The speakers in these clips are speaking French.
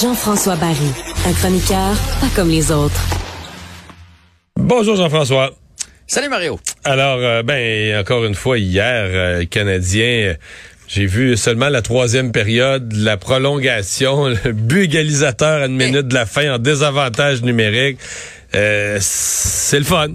Jean-François Barry, un chroniqueur pas comme les autres. Bonjour Jean-François. Salut Mario. Alors, euh, ben, encore une fois, hier, euh, Canadien, euh, j'ai vu seulement la troisième période, la prolongation, le but égalisateur à une minute de la fin en désavantage numérique. Euh, c'est le fun.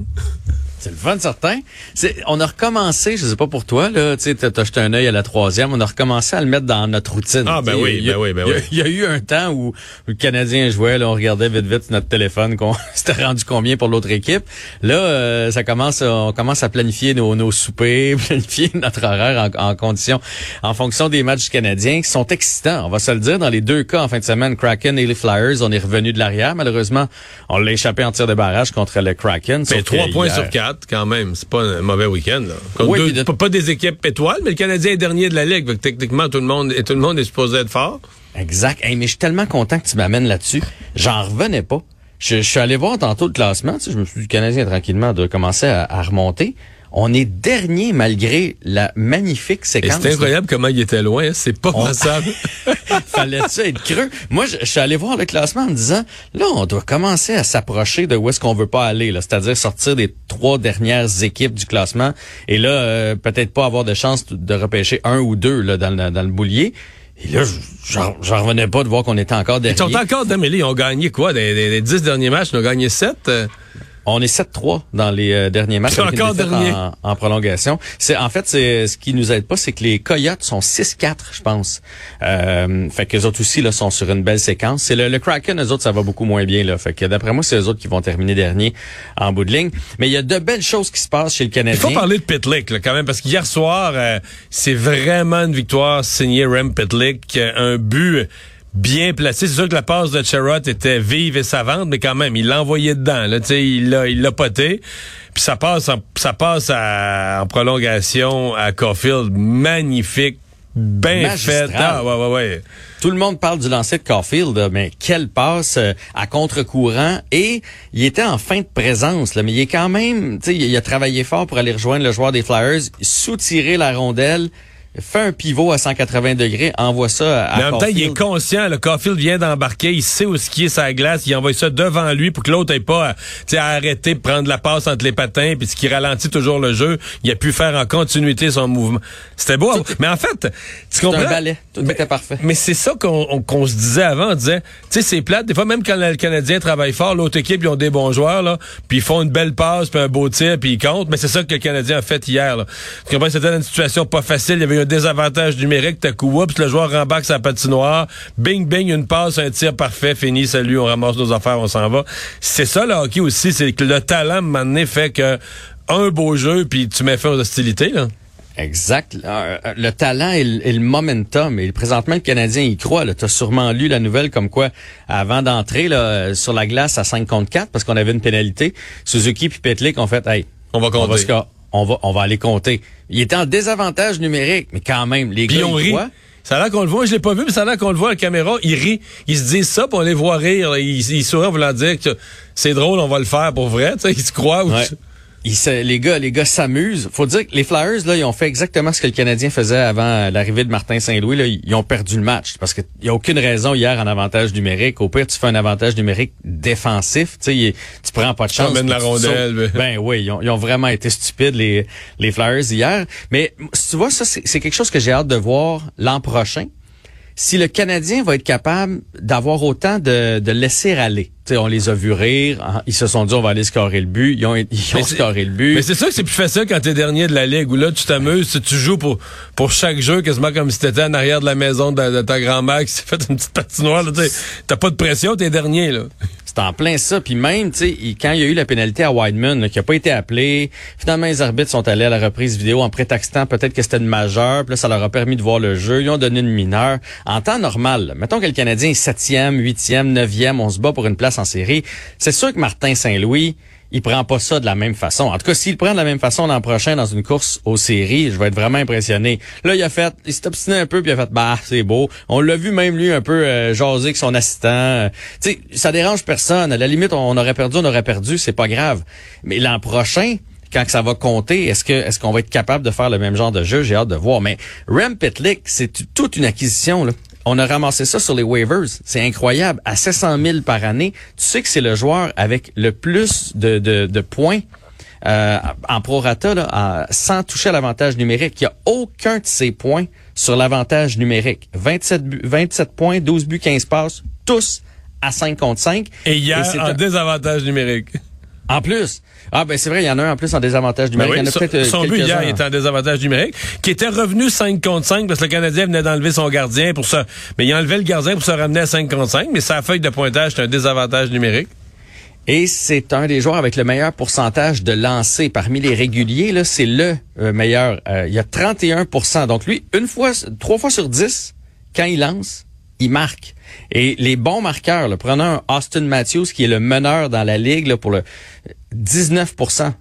C'est le fun certain. C'est, on a recommencé, je sais pas pour toi, là, tu sais, t'as jeté un œil à la troisième, on a recommencé à le mettre dans notre routine. Ah, ben oui, ben oui, ben oui. Il y, a eu un temps où le Canadien jouait, là, on regardait vite vite notre téléphone, qu'on c'était rendu combien pour l'autre équipe. Là, euh, ça commence, on commence à planifier nos, nos soupers, planifier notre horaire en, en condition, en fonction des matchs canadiens qui sont excitants. On va se le dire, dans les deux cas en fin de semaine, Kraken et les Flyers, on est revenu de l'arrière. Malheureusement, on l'a échappé en tir de barrage contre le Kraken. Mais trois points sur quatre quand même. C'est pas un mauvais week-end. Là. Oui, Deux- puis de- pas, pas des équipes étoiles, mais le Canadien est dernier de la Ligue. Techniquement, tout le monde, tout le monde est supposé être fort. Exact. Hey, mais je suis tellement content que tu m'amènes là-dessus. J'en revenais pas. Je, je suis allé voir tantôt le classement. Tu sais, je me suis dit, le Canadien, tranquillement, doit commencer à, à remonter. On est dernier malgré la magnifique séquence. c'est incroyable comment il était loin. hein. C'est pas On- pensable. Fallait-tu être creux? Moi, je, je suis allé voir le classement en me disant, là, on doit commencer à s'approcher de où est-ce qu'on veut pas aller, là. C'est-à-dire sortir des trois dernières équipes du classement. Et là, euh, peut-être pas avoir de chance de repêcher un ou deux, là, dans le, dans le boulier. Et là, j'en revenais pas de voir qu'on était encore Ils dernier. sont encore démêlés. Ils ont gagné quoi? Des, des, des dix derniers matchs, ils ont gagné sept. euh. On est 7-3 dans les euh, derniers matchs. Avec encore dernier. En, en prolongation. C'est en fait c'est ce qui nous aide pas, c'est que les Coyotes sont 6-4, je pense. Euh, fait que les autres aussi là sont sur une belle séquence. C'est le, le Kraken, eux autres ça va beaucoup moins bien là. Fait que d'après moi c'est eux autres qui vont terminer dernier en bout de ligne. Mais il y a de belles choses qui se passent chez le Il Canadien. faut parler de Pitlick là, quand même, parce qu'hier soir, euh, c'est vraiment une victoire signée Rem Pitlick. Un but bien placé. C'est sûr que la passe de Sherrod était vive et savante, mais quand même, il l'a envoyé dedans. Là, Tu sais, il l'a, il l'a poté. Puis ça passe, en, ça passe à- en prolongation à Caulfield. Magnifique. Bien fait. Ah, ouais, ouais, ouais. Tout le monde parle du lancer de Caulfield, mais quelle passe euh, à contre-courant. Et il était en fin de présence, là, mais il est quand même, tu sais, il a travaillé fort pour aller rejoindre le joueur des Flyers, sous-tirer la rondelle, fait un pivot à 180 degrés, envoie ça à Mais en même temps, il est conscient. Le Caulfield vient d'embarquer. Il sait où skier sa glace. Il envoie ça devant lui pour que l'autre ait pas à, tu sais, à arrêter prendre la passe entre les patins puis ce qui ralentit toujours le jeu. Il a pu faire en continuité son mouvement. C'était beau. Mais en fait, tu comprends? un ballet, tout Mais- était parfait. Mais c'est ça qu'on on- qu'on se disait avant. On disait, tu sais, c'est plate. Des fois, même quand le Canadien travaille fort, l'autre équipe, ils ont des bons joueurs, là, puis ils font une belle passe, puis un beau tir, puis ils comptent. Mais c'est ça que le Canadien a fait hier. Là. Tu comprends? C'était une situation pas facile. Il y avait eu un désavantage numérique. T'as coup, oups, le joueur rembarque sa patinoire. Bing, bing, une passe, un tir parfait, fini, salut, on ramasse nos affaires, on s'en va. C'est ça, le hockey aussi. C'est que le talent, donné, fait que un beau jeu, puis tu mets fin aux hostilités, là. Exact. Euh, euh, Le talent et le, momentum. Et présentement, le Canadien y croit. Tu as sûrement lu la nouvelle comme quoi, avant d'entrer là, euh, sur la glace à 5 contre 4, parce qu'on avait une pénalité, Suzuki puis Petlik ont fait, hey, On va on va, compter. on va, on va aller compter. Il était en désavantage numérique, mais quand même, les Puis gars, on ils rit. Ça a l'air qu'on le voit, je l'ai pas vu, mais ça a l'air qu'on le voit à la caméra. Ils rient, ils se disent ça, puis on les voit rire. Ils, ils sourient en voulant dire que c'est drôle, on va le faire pour vrai. Tu sais, ils se croient. ou- Ouais. Ils se- les gars, les gars s'amusent. Faut dire que les Flyers, là, ils ont fait exactement ce que le Canadien faisait avant l'arrivée de Martin Saint-Louis. Là, ils ont perdu le match parce qu'il y a aucune raison hier en avantage numérique. Au pire, tu fais un avantage numérique défensif. Tu tu prends pas de chance. puis la tu rondelle, mais- Ben oui, ils ont, ils ont vraiment été stupides les les Flyers hier. Mais tu vois, ça c'est c'est quelque chose que j'ai hâte de voir l'an prochain si le Canadien va être capable d'avoir autant de, de laisser aller. Tu sais, on les a vus rire, hein, ils se sont dit on va aller scorer le but, ils ont, ils ont scoré le but. Mais c'est sûr que c'est plus facile quand t'es dernier de la ligue, où là, tu t'amuses, tu- joues pour, pour chaque jeu, quasiment comme si t'étais en arrière de la maison de, de ta grand-mère qui s'est fait une petite patinoire. T'as pas de pression, t'es dernier. là. C'est en plein ça. Puis même, tu sais, quand il y a eu la pénalité à Wideman, là, qui a pas été appelé, finalement, les arbitres sont allés à la reprise vidéo en prétextant peut-être que c'était une majeure. Puis là, ça leur a permis de voir le jeu. Ils ont donné une mineure. En temps normal, là, mettons que le Canadien est septième, huitième, neuvième, on se bat pour une place en. C'est sûr que Martin Saint-Louis, il prend pas ça de la même façon. En tout cas, s'il prend de la même façon l'an prochain dans une course aux séries, je vais être vraiment impressionné. Là, il a fait, il s'est obstiné un peu, puis il a fait, bah, c'est beau. On l'a vu même lui un peu euh, jaser avec son assistant. tu sais, ça dérange personne. À la limite, on aurait perdu, on aurait perdu, c'est pas grave. Mais l'an prochain, quand ça va compter, est-ce que est-ce qu'on va être capable de faire le même genre de jeu? J'ai hâte de voir. Mais Rem Pitlick, c'est toute une acquisition. Là. On a ramassé ça sur les waivers. C'est incroyable. À 700 000 par année, tu sais que c'est le joueur avec le plus de, de, de points euh, en prorata là, sans toucher à l'avantage numérique. Il n'y a aucun de ces points sur l'avantage numérique. 27, 27 points, 12 buts, 15 passes, tous à 5 contre 5. Et hier, en un... désavantage numérique. En plus. Ah ben c'est vrai, il y en a un en plus en désavantage ben numérique. son, euh, son but hier il était en désavantage numérique, qui était revenu 5 contre 5 parce que le Canadien venait d'enlever son gardien pour ça. Mais il a enlevé le gardien pour se ramener à 5 contre 5, mais sa feuille de pointage, c'est un désavantage numérique. Et c'est un des joueurs avec le meilleur pourcentage de lancers parmi les réguliers. Là, c'est le euh, meilleur. Euh, il y a 31% Donc lui, une fois, trois fois sur 10, quand il lance, il marque. Et les bons marqueurs, là, prenons un Austin Matthews qui est le meneur dans la ligue là, pour le 19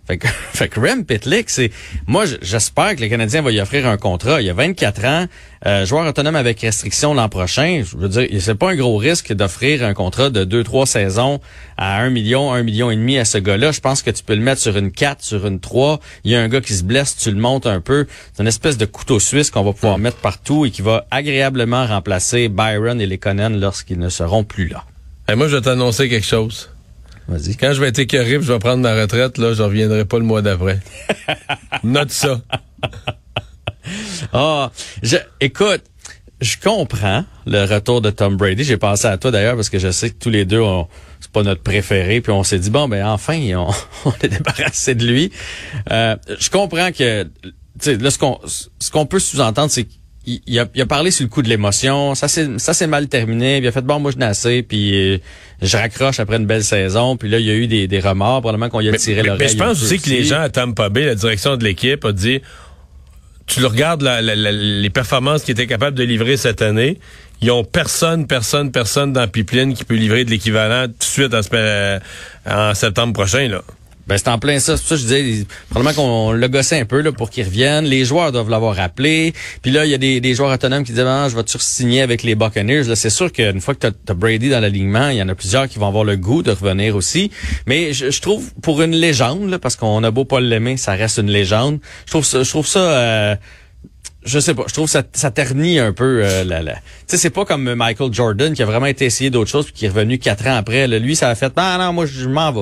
fait que, fait que Rem Pitlick, c'est moi j'espère que le Canadien va lui offrir un contrat. Il a 24 ans, euh, joueur autonome avec restriction l'an prochain. Je veux dire, c'est pas un gros risque d'offrir un contrat de 2-3 saisons à 1 million, 1 million et demi à ce gars-là. Je pense que tu peux le mettre sur une 4, sur une 3. Il y a un gars qui se blesse, tu le montes un peu. C'est une espèce de couteau suisse qu'on va pouvoir mettre partout et qui va agréablement remplacer Byron et les Conan lorsqu'ils ne seront plus là. Et moi, je vais t'annoncer quelque chose. Vas-y. Quand je vais être écœuré, je vais prendre ma retraite, là, je reviendrai pas le mois d'après. Note ça. Ah, je, écoute, je comprends le retour de Tom Brady. J'ai pensé à toi d'ailleurs parce que je sais que tous les deux, on, c'est pas notre préféré. Puis on s'est dit bon, ben enfin, on, on est débarrassé de lui. Euh, je comprends que, là, ce qu'on, ce qu'on peut sous-entendre, c'est il, a, il, a, parlé sur le coup de l'émotion. Ça s'est ça s'est mal terminé. Il a fait bon, moi je n'ai assez, puis euh, je raccroche après une belle saison. Puis là, il y a eu des, des remords, probablement qu'on y a tiré l'oreille. Mais je pense aussi, que les gens à Tampa Bay, la direction de l'équipe, a dit tu le regardes la, les performances qu'ils étaient capables de livrer cette année. Ils ont personne, personne, personne dans Pipeline qui peut livrer de l'équivalent tout de suite en, euh, en septembre prochain. là. Ben, c'est en plein ça. C'est ça je disais, probablement qu'on l'a gossé un peu là, pour qu'il revienne. Les joueurs doivent l'avoir rappelé. Puis là, il y a des, des joueurs autonomes qui disent ah, je vais te signer avec les Buccaneers? Là, c'est sûr qu'une fois que tu as, Brady dans l'alignement, il y en a plusieurs qui vont avoir le goût de revenir aussi. Mais je, trouve, pour une légende, là, parce qu'on a beau pas l'aimer, ça reste une légende. Je trouve ça, je trouve ça euh, je sais pas, je trouve ça, ça ternit un peu euh, la, Tu sais, c'est pas comme Michael Jordan qui a vraiment été essayé d'autres choses puis qui est revenu quatre ans après. lui, ça a fait Ah non, moi je m'en vais.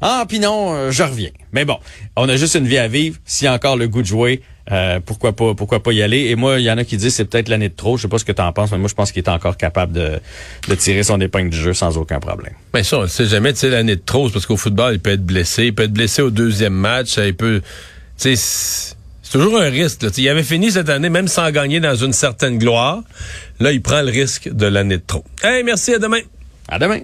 Ah, puis non, euh, je reviens. Mais bon, on a juste une vie à vivre. S'il y a encore le goût de jouer, euh, pourquoi pas pourquoi pas y aller? Et moi, il y en a qui disent c'est peut-être l'année de trop. Je sais pas ce que tu en penses, mais moi, je pense qu'il est encore capable de, de tirer son épingle du jeu sans aucun problème. Mais ça, on ne sait jamais, tu sais, l'année de trop, parce qu'au football, il peut être blessé. Il peut être blessé au deuxième match. Il peut... Tu sais, c'est toujours un risque. Là. Il avait fini cette année, même sans gagner dans une certaine gloire. Là, il prend le risque de l'année de trop. Hey, merci, à demain. À demain.